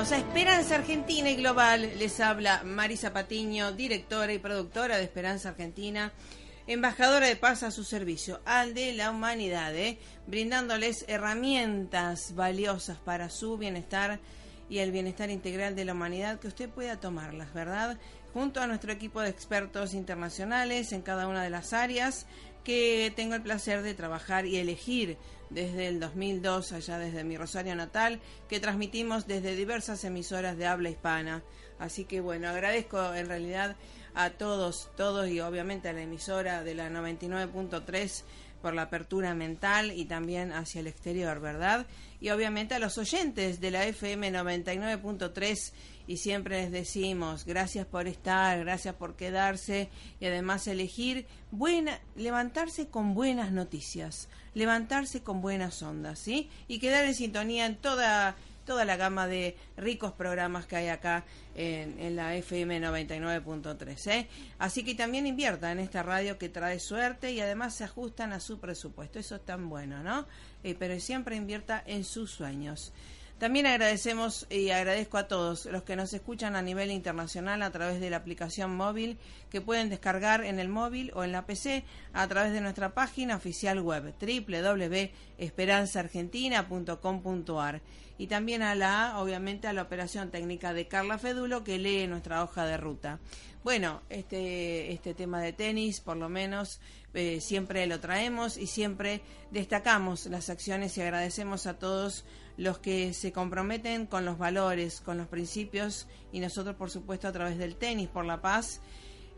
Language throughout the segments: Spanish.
Bienvenidos a Esperanza Argentina y Global. Les habla Marisa Patiño, directora y productora de Esperanza Argentina, embajadora de paz a su servicio, al de la humanidad, ¿eh? brindándoles herramientas valiosas para su bienestar y el bienestar integral de la humanidad que usted pueda tomarlas, ¿verdad? Junto a nuestro equipo de expertos internacionales en cada una de las áreas que tengo el placer de trabajar y elegir desde el 2002, allá desde mi Rosario natal, que transmitimos desde diversas emisoras de habla hispana. Así que bueno, agradezco en realidad a todos, todos y obviamente a la emisora de la 99.3 por la apertura mental y también hacia el exterior, ¿verdad? Y obviamente a los oyentes de la FM 99.3 y siempre les decimos gracias por estar, gracias por quedarse y además elegir buena, levantarse con buenas noticias, levantarse con buenas ondas, ¿sí? Y quedar en sintonía en toda toda la gama de ricos programas que hay acá en, la FM 99.3. ¿eh? Así que también invierta en esta radio que trae suerte y además se ajustan a su presupuesto. Eso es tan bueno, ¿no? Eh, pero siempre invierta en sus sueños. También agradecemos y agradezco a todos los que nos escuchan a nivel internacional a través de la aplicación móvil que pueden descargar en el móvil o en la PC a través de nuestra página oficial web www.esperanzaargentina.com.ar y también a la, obviamente, a la operación técnica de Carla Fedulo que lee nuestra hoja de ruta. Bueno, este, este tema de tenis, por lo menos, eh, siempre lo traemos y siempre destacamos las acciones y agradecemos a todos los que se comprometen con los valores, con los principios y nosotros por supuesto a través del tenis por la paz,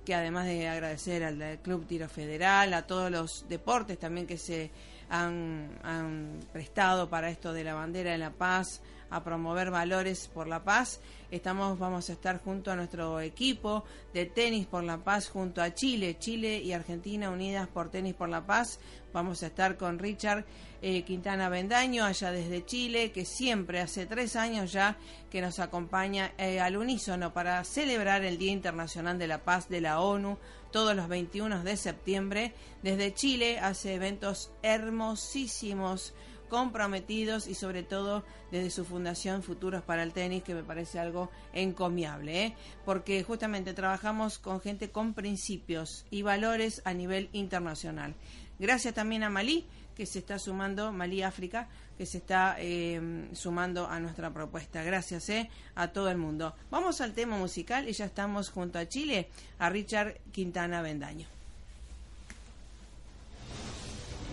que además de agradecer al Club Tiro Federal, a todos los deportes también que se han, han prestado para esto de la bandera de la paz, a promover valores por la paz. Estamos, vamos a estar junto a nuestro equipo de tenis por la paz, junto a Chile, Chile y Argentina unidas por tenis por la paz. Vamos a estar con Richard eh, Quintana Bendaño, allá desde Chile, que siempre hace tres años ya que nos acompaña eh, al unísono para celebrar el Día Internacional de la Paz de la ONU todos los 21 de septiembre. Desde Chile hace eventos hermosísimos comprometidos y sobre todo desde su fundación Futuros para el Tenis, que me parece algo encomiable, ¿eh? porque justamente trabajamos con gente con principios y valores a nivel internacional. Gracias también a Malí, que se está sumando, Malí África, que se está eh, sumando a nuestra propuesta. Gracias ¿eh? a todo el mundo. Vamos al tema musical y ya estamos junto a Chile, a Richard Quintana Bendaño.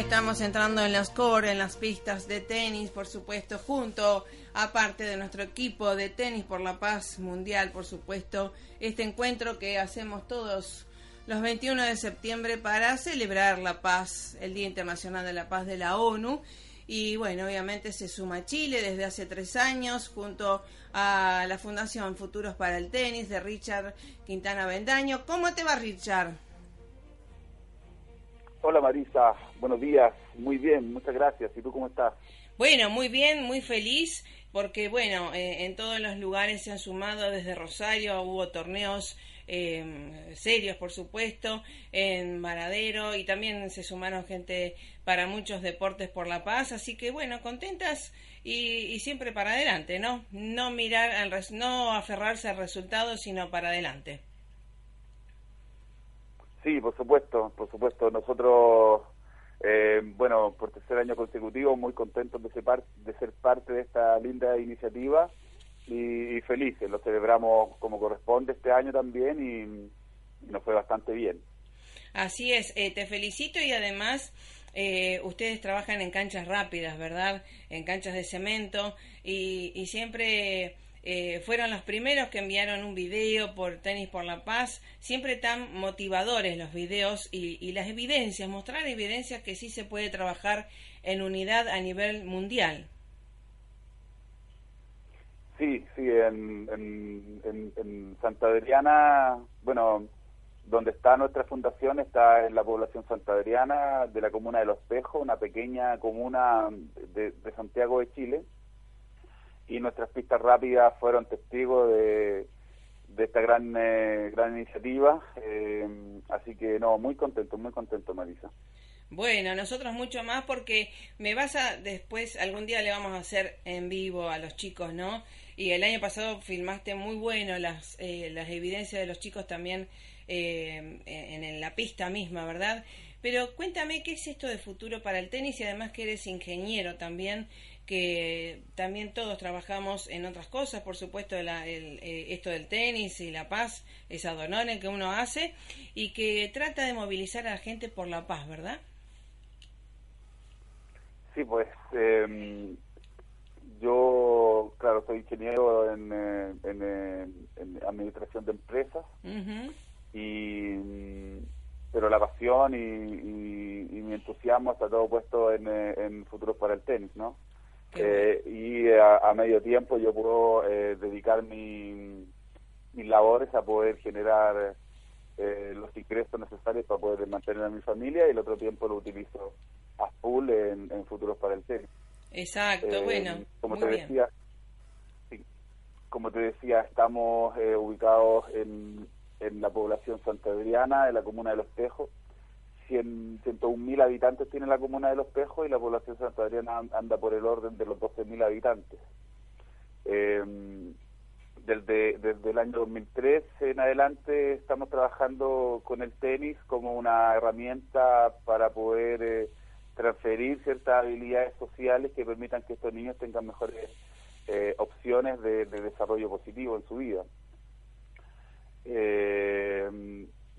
Estamos entrando en los core, en las pistas de tenis, por supuesto, junto, aparte de nuestro equipo de tenis por la paz mundial, por supuesto, este encuentro que hacemos todos los 21 de septiembre para celebrar la paz, el Día Internacional de la Paz de la ONU. Y bueno, obviamente se suma Chile desde hace tres años junto a la Fundación Futuros para el Tenis de Richard Quintana Bendaño. ¿Cómo te va, Richard? Hola Marisa, buenos días, muy bien, muchas gracias. ¿Y tú cómo estás? Bueno, muy bien, muy feliz, porque bueno, eh, en todos los lugares se han sumado desde Rosario, hubo torneos eh, serios, por supuesto, en Maradero y también se sumaron gente para muchos deportes por la paz, así que bueno, contentas y, siempre para adelante, ¿no? No mirar, al no aferrarse al resultado, sino para adelante. Sí, por supuesto, por supuesto. Nosotros, eh, bueno, por tercer año consecutivo, muy contentos de ser, de ser parte de esta linda iniciativa y, felices. Lo celebramos como corresponde este año también y, nos fue bastante bien. Así es, eh, te felicito y además eh, ustedes trabajan en canchas rápidas, ¿verdad? En canchas de cemento y, y siempre eh, fueron los primeros que enviaron un video por Tenis por la Paz, siempre tan motivadores los videos y, las evidencias, mostrar evidencias que sí se puede trabajar en unidad a nivel mundial. Sí, sí, en, en, en, Santa Adriana, bueno, donde está nuestra fundación está en la población Santa Adriana de la comuna de Los Pejos, una pequeña comuna de Santiago de Chile y nuestras pistas rápidas fueron testigos de, esta gran eh, gran iniciativa. Eh, así que no, muy contento, muy contento, Marisa. Bueno, nosotros mucho más porque me vas a después algún día le vamos a hacer en vivo a los chicos, ¿no? Y el año pasado filmaste muy bueno las eh, las evidencias de los chicos también en, en la pista misma, ¿verdad? Pero cuéntame qué es esto de futuro para el tenis y además que eres ingeniero también que también todos trabajamos en otras cosas, por supuesto, eh, esto del tenis y la paz, esa donone que uno hace y que trata de movilizar a la gente por la paz, ¿verdad? Sí, pues em, yo, claro, soy ingeniero en, eh, eh, en, administración de empresas y pero la pasión y, mi entusiasmo está todo puesto en, en futuros para el tenis, ¿no? Eh, y a, medio tiempo yo puedo eh, dedicar mi, mis labores a poder generar eh, los ingresos necesarios para poder mantener a mi familia y el otro tiempo lo utilizo a full en, futuros para el tenis. Exacto, bueno. Como te decía, como te decía, estamos ubicados en, en la población Santa Adriana, en la comuna de Los Tejos 101 mil habitantes tiene la comuna de Los Pejos y la población de Santa Adriana anda por el orden de los 12.000 habitantes. Eh, desde, el año 2003 en adelante estamos trabajando con el tenis como una herramienta para poder eh, transferir ciertas habilidades sociales que permitan que estos niños tengan mejores eh, opciones de, de, desarrollo positivo en su vida.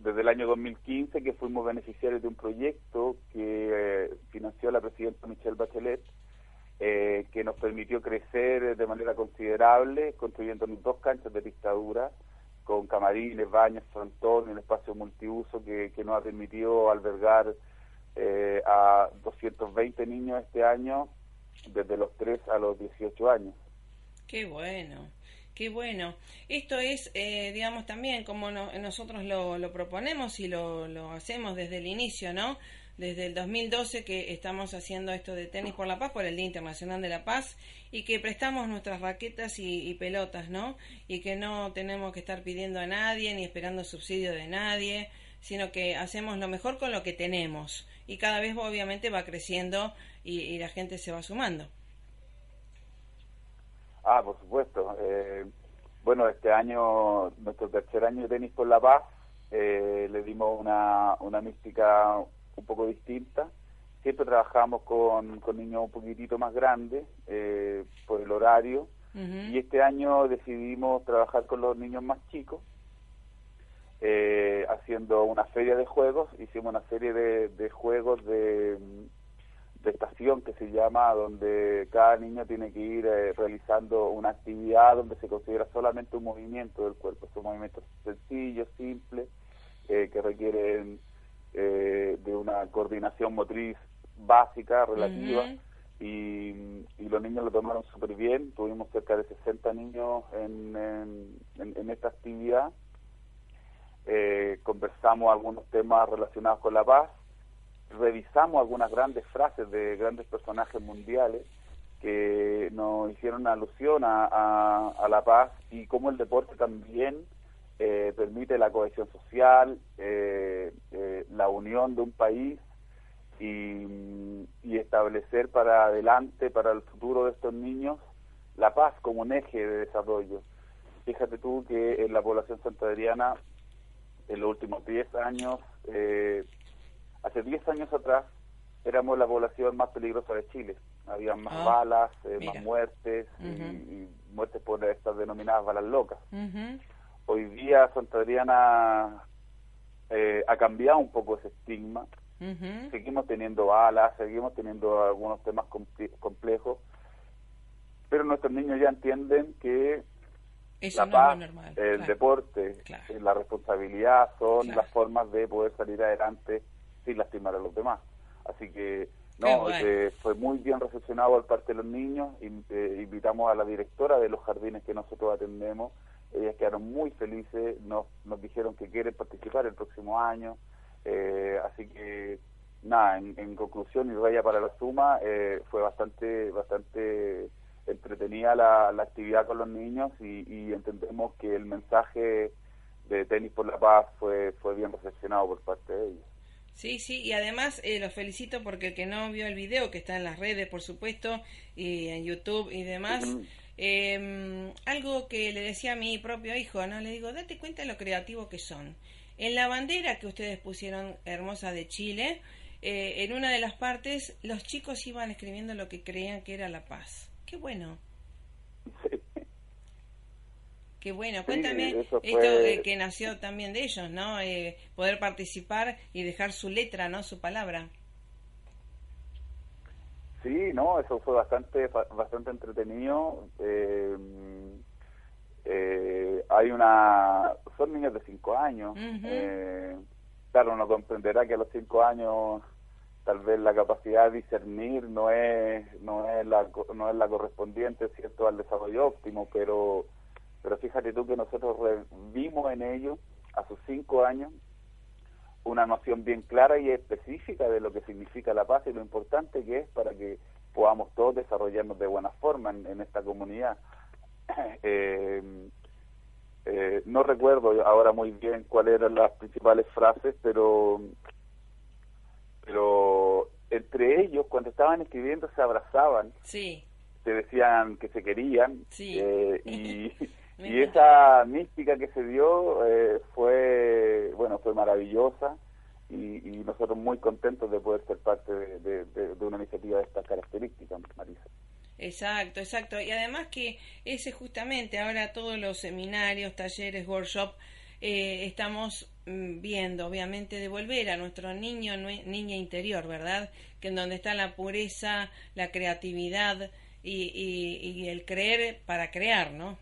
Desde el año 2015 que fuimos beneficiarios de un proyecto que eh, financió la presidenta Michelle Bachelet, eh, que nos permitió crecer de manera considerable, construyendo dos canchas de dictadura, con camarines, baños, frontón, un espacio multiuso que, que nos ha permitido albergar eh, a 220 niños este año, desde los 3 a los 18 años. Qué bueno. Qué bueno. Esto es, eh, digamos, también como nosotros lo, lo, proponemos y lo, lo, hacemos desde el inicio, ¿no? Desde el 2012 que estamos haciendo esto de tenis por la paz, por el Día Internacional de la Paz, y que prestamos nuestras raquetas y, pelotas, ¿no? Y que no tenemos que estar pidiendo a nadie ni esperando subsidio de nadie, sino que hacemos lo mejor con lo que tenemos. Y cada vez obviamente va creciendo y la gente se va sumando. Ah, por supuesto. Eh, bueno, este año, nuestro tercer año de tenis por la paz, eh, le dimos una, una mística un poco distinta. Siempre trabajamos con, con niños un poquitito más grandes eh, por el horario y este año decidimos trabajar con los niños más chicos, haciendo una feria de juegos. Hicimos una serie de, de juegos de de estación que se llama, donde cada niño tiene que ir eh, realizando una actividad donde se considera solamente un movimiento del cuerpo. Son movimientos sencillos, simples, eh, que requieren eh, de una coordinación motriz básica, relativa, y, los niños lo tomaron súper bien. Tuvimos cerca de 60 niños en, en, en esta actividad. conversamos algunos temas relacionados con la paz revisamos algunas grandes frases de grandes personajes mundiales que nos hicieron alusión a, la paz y cómo el deporte también eh, permite la cohesión social, eh, eh, la unión de un país y, y, establecer para adelante, para el futuro de estos niños, la paz como un eje de desarrollo. Fíjate tú que en la población santaderiana, en los últimos 10 años, Hace 10 años atrás éramos la población más peligrosa de Chile. Había más ah, balas, eh, más muertes y, muertes por estas denominadas balas locas. Hoy día Santa Adriana eh, ha cambiado un poco ese estigma. Seguimos teniendo balas, seguimos teniendo algunos temas complejos, pero nuestros niños ya entienden que la paz, el deporte, la responsabilidad son las formas de poder salir adelante sin lastimar a los demás. Así que no, eh, fue muy bien recepcionado al parte de los niños. eh, invitamos a la directora de los jardines que nosotros atendemos. Ellas quedaron muy felices, nos, nos dijeron que quieren participar el próximo año. Eh, así que nada, en, conclusión y vaya para la suma, fue bastante, bastante entretenida la, actividad con los niños y, y entendemos que el mensaje de Tenis por la Paz fue, fue bien recepcionado por parte de ellos. Sí, sí, y además eh, los felicito porque el que no vio el video, que está en las redes, por supuesto, y en YouTube y demás, em, algo que le decía a mi propio hijo, ¿no? Le digo, date cuenta de lo creativo que son. En la bandera que ustedes pusieron hermosa de Chile, eh, en una de las partes, los chicos iban escribiendo lo que creían que era la paz. Qué bueno. Qué bueno, cuéntame esto que nació también de ellos, ¿no? Eh, poder participar y dejar su letra, ¿no? Su palabra. Sí, no, eso fue bastante bastante entretenido. Eh, eh, hay una, son niños de cinco años. claro, uno comprenderá que a los cinco años tal vez la capacidad de discernir no es no es la no es la correspondiente, cierto, al desarrollo óptimo, pero pero fíjate tú que nosotros vimos en ellos, a sus cinco años, una noción bien clara y específica de lo que significa la paz y lo importante que es para que podamos todos desarrollarnos de buena forma en, esta comunidad. Eh, eh, no recuerdo ahora muy bien cuáles eran las principales frases, pero pero entre ellos cuando estaban escribiendo se abrazaban, sí. se decían que se querían eh, y y esa mística que se dio eh, fue, bueno, fue maravillosa y, nosotros muy contentos de poder ser parte de, una iniciativa de estas características, Marisa. Exacto, exacto. Y además que ese justamente ahora todos los seminarios, talleres, workshops, eh, estamos mm, viendo, obviamente, devolver a nuestro niño, niña interior, ¿verdad? Que en donde está la pureza, la creatividad y, y el creer para crear, ¿no?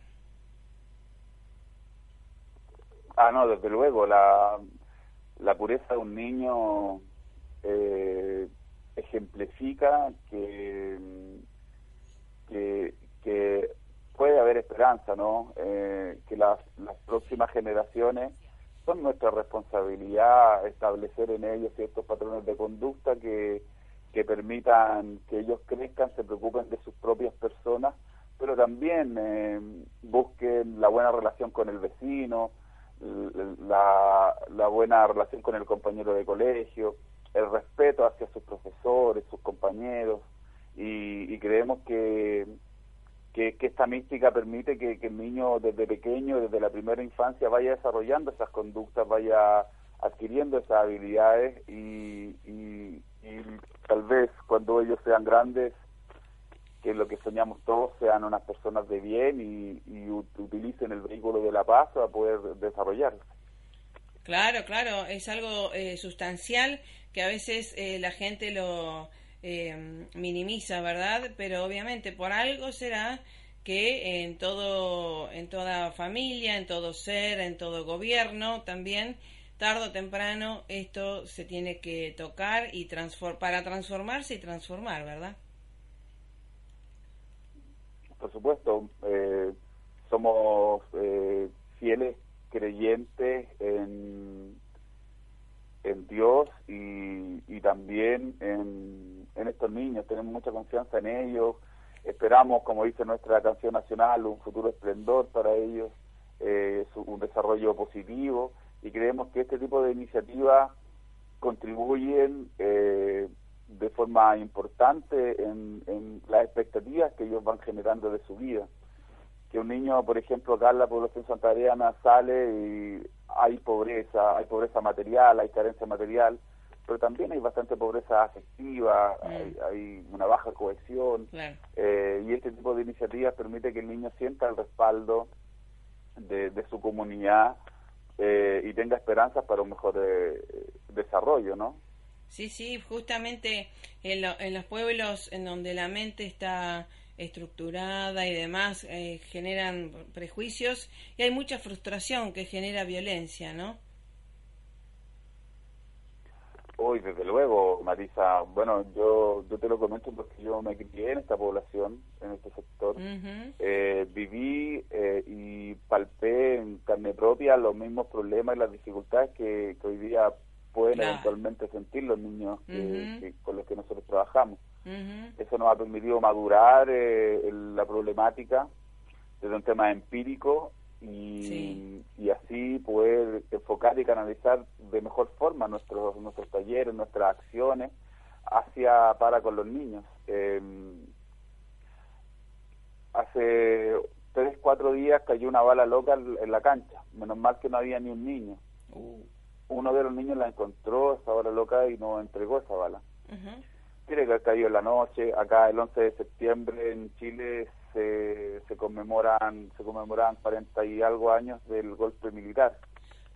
Ah, no, desde luego, la, la pureza de un niño eh, ejemplifica que, que, puede haber esperanza, ¿no? Eh, que las, las próximas generaciones son nuestra responsabilidad establecer en ellos ciertos patrones de conducta que, que permitan que ellos crezcan, se preocupen de sus propias personas, pero también eh, busquen la buena relación con el vecino, la, la buena relación con el compañero de colegio, el respeto hacia sus profesores, sus compañeros, y, creemos que, que, esta mística permite que, el niño desde pequeño, desde la primera infancia, vaya desarrollando esas conductas, vaya adquiriendo esas habilidades y, y tal vez cuando ellos sean grandes que lo que soñamos todos sean unas personas de bien y, utilicen el vehículo de la paz para poder desarrollarse. Claro, claro, es algo eh, sustancial que a veces eh, la gente lo eh, minimiza, ¿verdad? Pero obviamente por algo será que en todo, en toda familia, en todo ser, en todo gobierno también, tarde o temprano esto se tiene que tocar y para transformarse y transformar, ¿verdad? Por supuesto, eh, somos eh, fieles creyentes en, en Dios y, también en, en estos niños, tenemos mucha confianza en ellos, Esperamos, como dice nuestra canción nacional, un futuro esplendor para ellos, eh, un desarrollo positivo. Y creemos que este tipo de iniciativas contribuyen eh, de forma importante en, en, las expectativas que ellos van generando de su vida. Que un niño, por ejemplo, acá en la población santariana sale y hay pobreza, hay pobreza material, hay carencia material, pero también hay bastante pobreza afectiva, mm. hay, una baja cohesión, eh, y este tipo de iniciativas permite que el niño sienta el respaldo de, su comunidad eh, y tenga esperanzas para un mejor eh, desarrollo, ¿no? Sí, sí, justamente en, en, los pueblos en donde la mente está estructurada y demás generan prejuicios y hay mucha frustración que genera violencia, ¿no? Hoy, desde luego, Marisa, bueno, yo, yo te lo comento porque yo me crié en esta población, en este sector. Eh, viví eh, y palpé en carne propia los mismos problemas y las dificultades que, hoy día pueden eventualmente sentir los niños con los que nosotros trabajamos. Eso nos ha permitido madurar eh, la problemática desde un tema empírico y, y así poder enfocar y canalizar de mejor forma nuestros nuestros talleres, nuestras acciones hacia para con los niños. Em, hace tres, cuatro días cayó una bala loca en la cancha, menos mal que no había ni un niño. Uh. Uno de los niños la encontró, esa bala loca, y nos entregó esa bala. Tiene que haber caído en la noche, acá el 11 de septiembre en Chile se, se conmemoran se conmemoran 40 y algo años del golpe militar.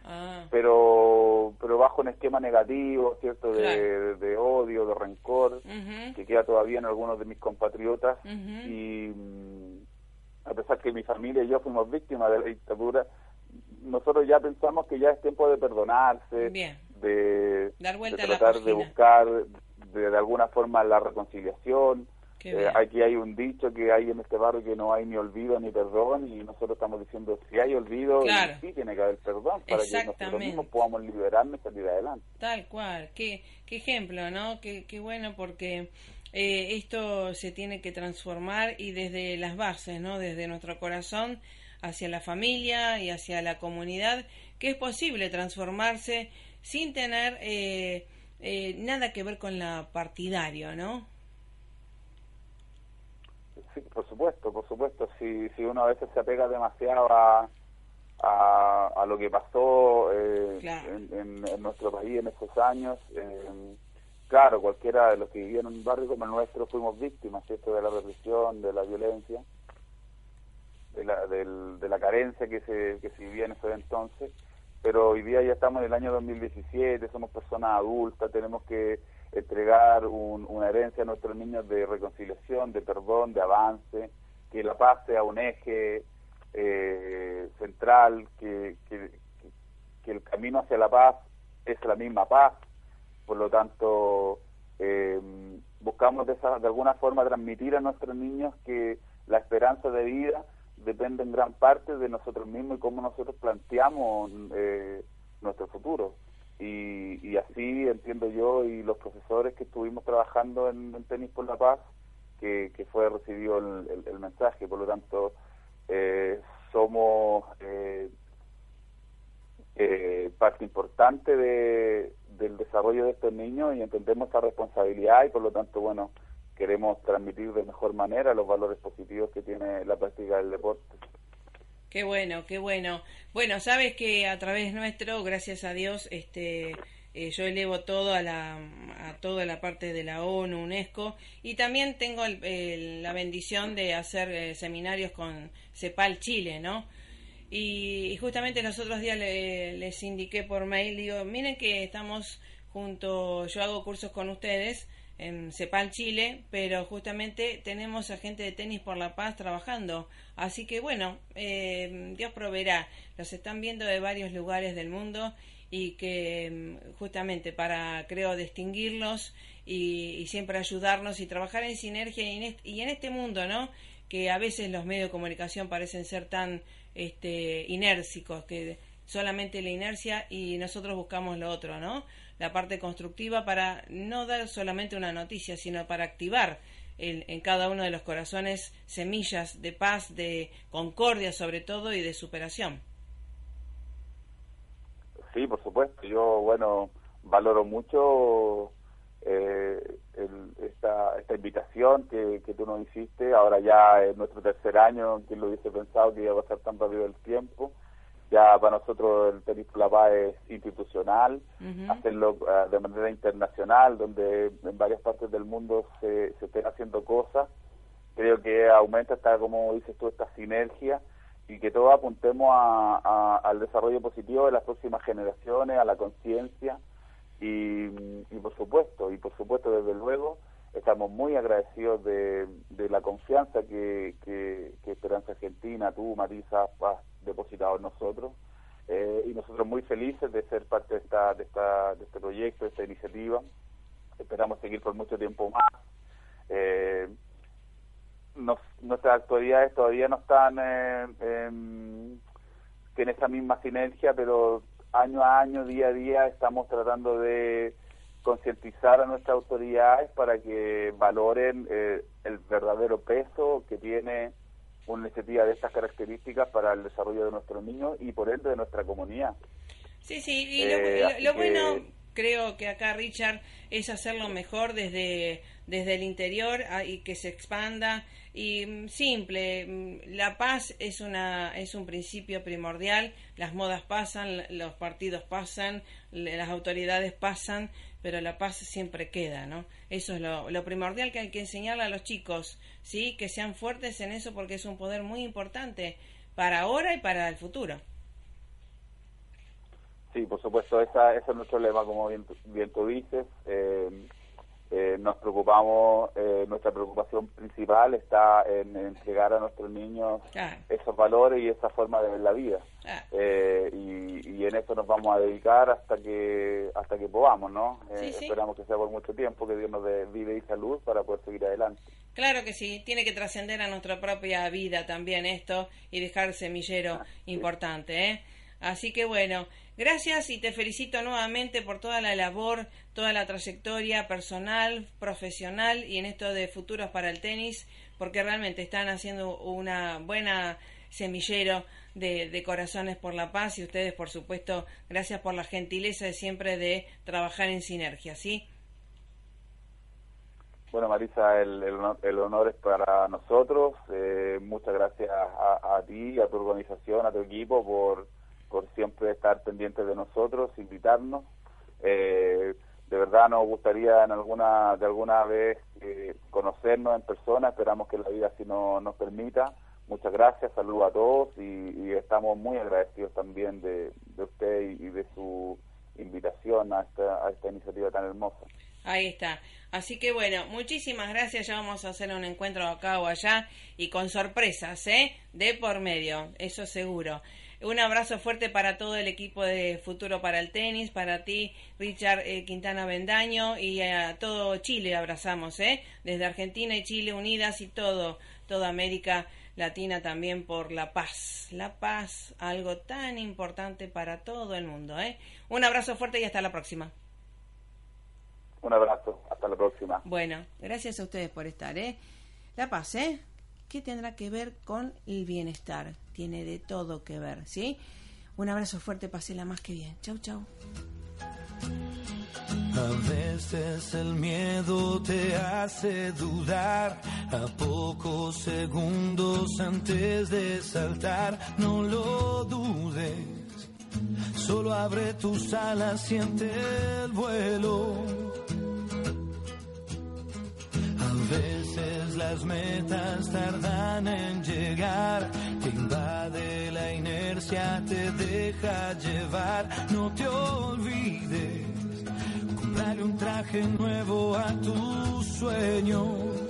Ah. Pero pero bajo un esquema negativo, ¿cierto? De, de odio, de rencor, que queda todavía en algunos de mis compatriotas. Y mm, a pesar que mi familia y yo fuimos víctimas de la dictadura, nosotros ya pensamos que ya es tiempo de perdonarse, de, tratar de buscar de, de, alguna forma la reconciliación, eh, aquí hay un dicho que hay en este barrio que no hay ni olvido ni perdón y nosotros estamos diciendo si hay olvido sí tiene que haber perdón para que nosotros mismos podamos liberarnos y salir adelante. Tal cual, qué, qué ejemplo, ¿no? Qué, qué bueno porque eh, esto se tiene que transformar y desde las bases, ¿no? Desde nuestro corazón hacia la familia y hacia la comunidad, que es posible transformarse sin tener eh, nada que ver con la partidario, ¿no? Sí, por supuesto, por supuesto. Si, si uno a veces se apega demasiado a, a, lo que pasó eh, en, en, nuestro país en esos años, eh, claro, cualquiera de los que vivían en un barrio como el nuestro fuimos víctimas, ¿cierto? De la represión, de la violencia, de la, de la carencia que se, que se vivía en ese entonces. Pero hoy día ya estamos en el año 2017, somos personas adultas, tenemos que entregar una herencia a nuestros niños de reconciliación, de perdón, de avance, que la paz sea un eje eh, central, que, que, el camino hacia la paz es la misma paz, por lo tanto eh, buscamos de, esa, de alguna forma transmitir a nuestros niños que la esperanza de vida depende en gran parte de nosotros mismos y cómo nosotros planteamos eh, nuestro futuro. Y, así entiendo yo y los profesores que estuvimos trabajando en, Tenis por la Paz, que, fue recibido el, mensaje. Por lo tanto, eh, somos eh, eh, parte importante de, del desarrollo de estos niños y entendemos esa responsabilidad y por lo tanto, bueno, queremos transmitir de mejor manera los valores positivos que tiene la práctica del deporte. Qué bueno, qué bueno. Bueno, sabes que a través nuestro, gracias a Dios, este, eh, yo elevo todo a la a toda la parte de la ONU, UNESCO y también tengo la bendición de hacer eh, seminarios con CEPAL Chile, ¿no? Y, justamente los otros días les indiqué por mail, digo, miren que estamos junto, yo hago cursos con ustedes en Cepal, Chile, pero justamente tenemos a gente de Tenis por la Paz trabajando. Así que bueno, eh, Dios proveerá. Los están viendo de varios lugares del mundo y que mm, justamente para, creo, distinguirlos y, siempre ayudarnos y trabajar en sinergia y en, este, y en este mundo, ¿no? Que a veces los medios de comunicación parecen ser tan este, inércicos, que solamente la inercia y nosotros buscamos lo otro, ¿no? La parte constructiva para no dar solamente una noticia, sino para activar en, cada uno de los corazones semillas de paz, de concordia sobre todo y de superación. Sí, por supuesto. Yo, bueno, valoro mucho eh, esta, esta invitación que, que tú nos hiciste. Ahora ya es nuestro tercer año, quien lo hubiese pensado que iba a pasar tan rápido el tiempo. Ya para nosotros el tenis Plapa es institucional, hacerlo eh, de manera internacional, donde en varias partes del mundo se, se estén haciendo cosas. Creo que aumenta, esta, como dices tú, esta sinergia y que todos apuntemos a, al desarrollo positivo de las próximas generaciones, a la conciencia y, por supuesto, y por supuesto desde luego, estamos muy agradecidos de, de la confianza que, que, que Esperanza Argentina, tú, Marisa, has depositado en nosotros. Eh, y nosotros muy felices de ser parte de, esta, de, esta, de este proyecto, de esta iniciativa. Esperamos seguir por mucho tiempo más. Eh, nuestras actualidades todavía no están eh, en, en esa misma sinergia, pero año a año, día a día, estamos tratando de concientizar a nuestras autoridades para que valoren el verdadero peso que tiene una iniciativa de estas características para el desarrollo de nuestros niños y por ende de nuestra comunidad. Sí, sí, y lo, eh, bueno creo que acá Richard es hacerlo mejor desde desde el interior ah, y que se expanda y mm, simple mm, la paz es una es un principio primordial las modas pasan los partidos pasan las autoridades pasan pero la paz siempre queda, ¿no? Eso es lo, primordial que hay que enseñarle a los chicos, ¿sí? Que sean fuertes en eso porque es un poder muy importante para ahora y para el futuro. Sí, por supuesto, esa, ese es nuestro lema, como bien, bien tú dices. Eh, eh, nos preocupamos, eh, nuestra preocupación principal está en, entregar a nuestros niños esos valores y esa forma de ver la vida. Eh, y, en eso nos vamos a dedicar hasta que hasta que podamos, ¿no? Esperamos que sea por mucho tiempo, que Dios nos dé vida y salud para poder seguir adelante. Claro que sí, tiene que trascender a nuestra propia vida también esto y dejar semillero importante, ¿eh? Así que bueno, Gracias y te felicito nuevamente por toda la labor, toda la trayectoria personal, profesional y en esto de futuros para el tenis, porque realmente están haciendo una buena semillero de, corazones por la paz y ustedes, por supuesto, gracias por la gentileza de siempre de trabajar en sinergia, ¿sí? Bueno, Marisa, el, el, honor, es para nosotros. Eh, muchas gracias a, a ti, a tu organización, a tu equipo por por siempre estar pendientes de nosotros, invitarnos. Eh, de verdad nos gustaría en alguna de alguna vez eh, conocernos en persona, esperamos que la vida así no, nos permita. Muchas gracias, saludos a todos y, estamos muy agradecidos también de, usted y, de su invitación a esta, a esta iniciativa tan hermosa. Ahí está. Así que bueno, muchísimas gracias. Ya vamos a hacer un encuentro acá o allá y con sorpresas, ¿eh? De por medio, eso seguro. Un abrazo fuerte para todo el equipo de Futuro para el Tenis, para ti, Richard eh, Quintana Bendaño, y a todo Chile abrazamos, ¿eh? Desde Argentina y Chile unidas y todo, toda América Latina también por la paz. La paz, algo tan importante para todo el mundo, ¿eh? Un abrazo fuerte y hasta la próxima. Un abrazo, hasta la próxima. Bueno, gracias a ustedes por estar, ¿eh? La paz, ¿eh? ¿Qué tendrá que ver con el bienestar? Tiene de todo que ver, ¿sí? Un abrazo fuerte, pasela más que bien. Chau, chau. A veces el miedo te hace dudar, a pocos segundos antes de saltar, no lo dudes, solo abre tus alas, siente el vuelo veces las metas tardan en llegar, te invade la inercia, te deja llevar, no te olvides. Dale un traje nuevo a tus sueños.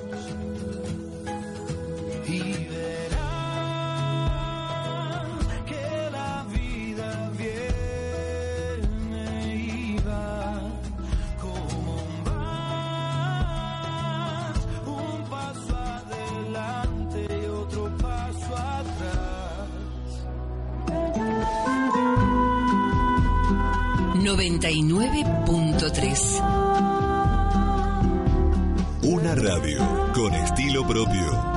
99.3 Una radio con estilo propio.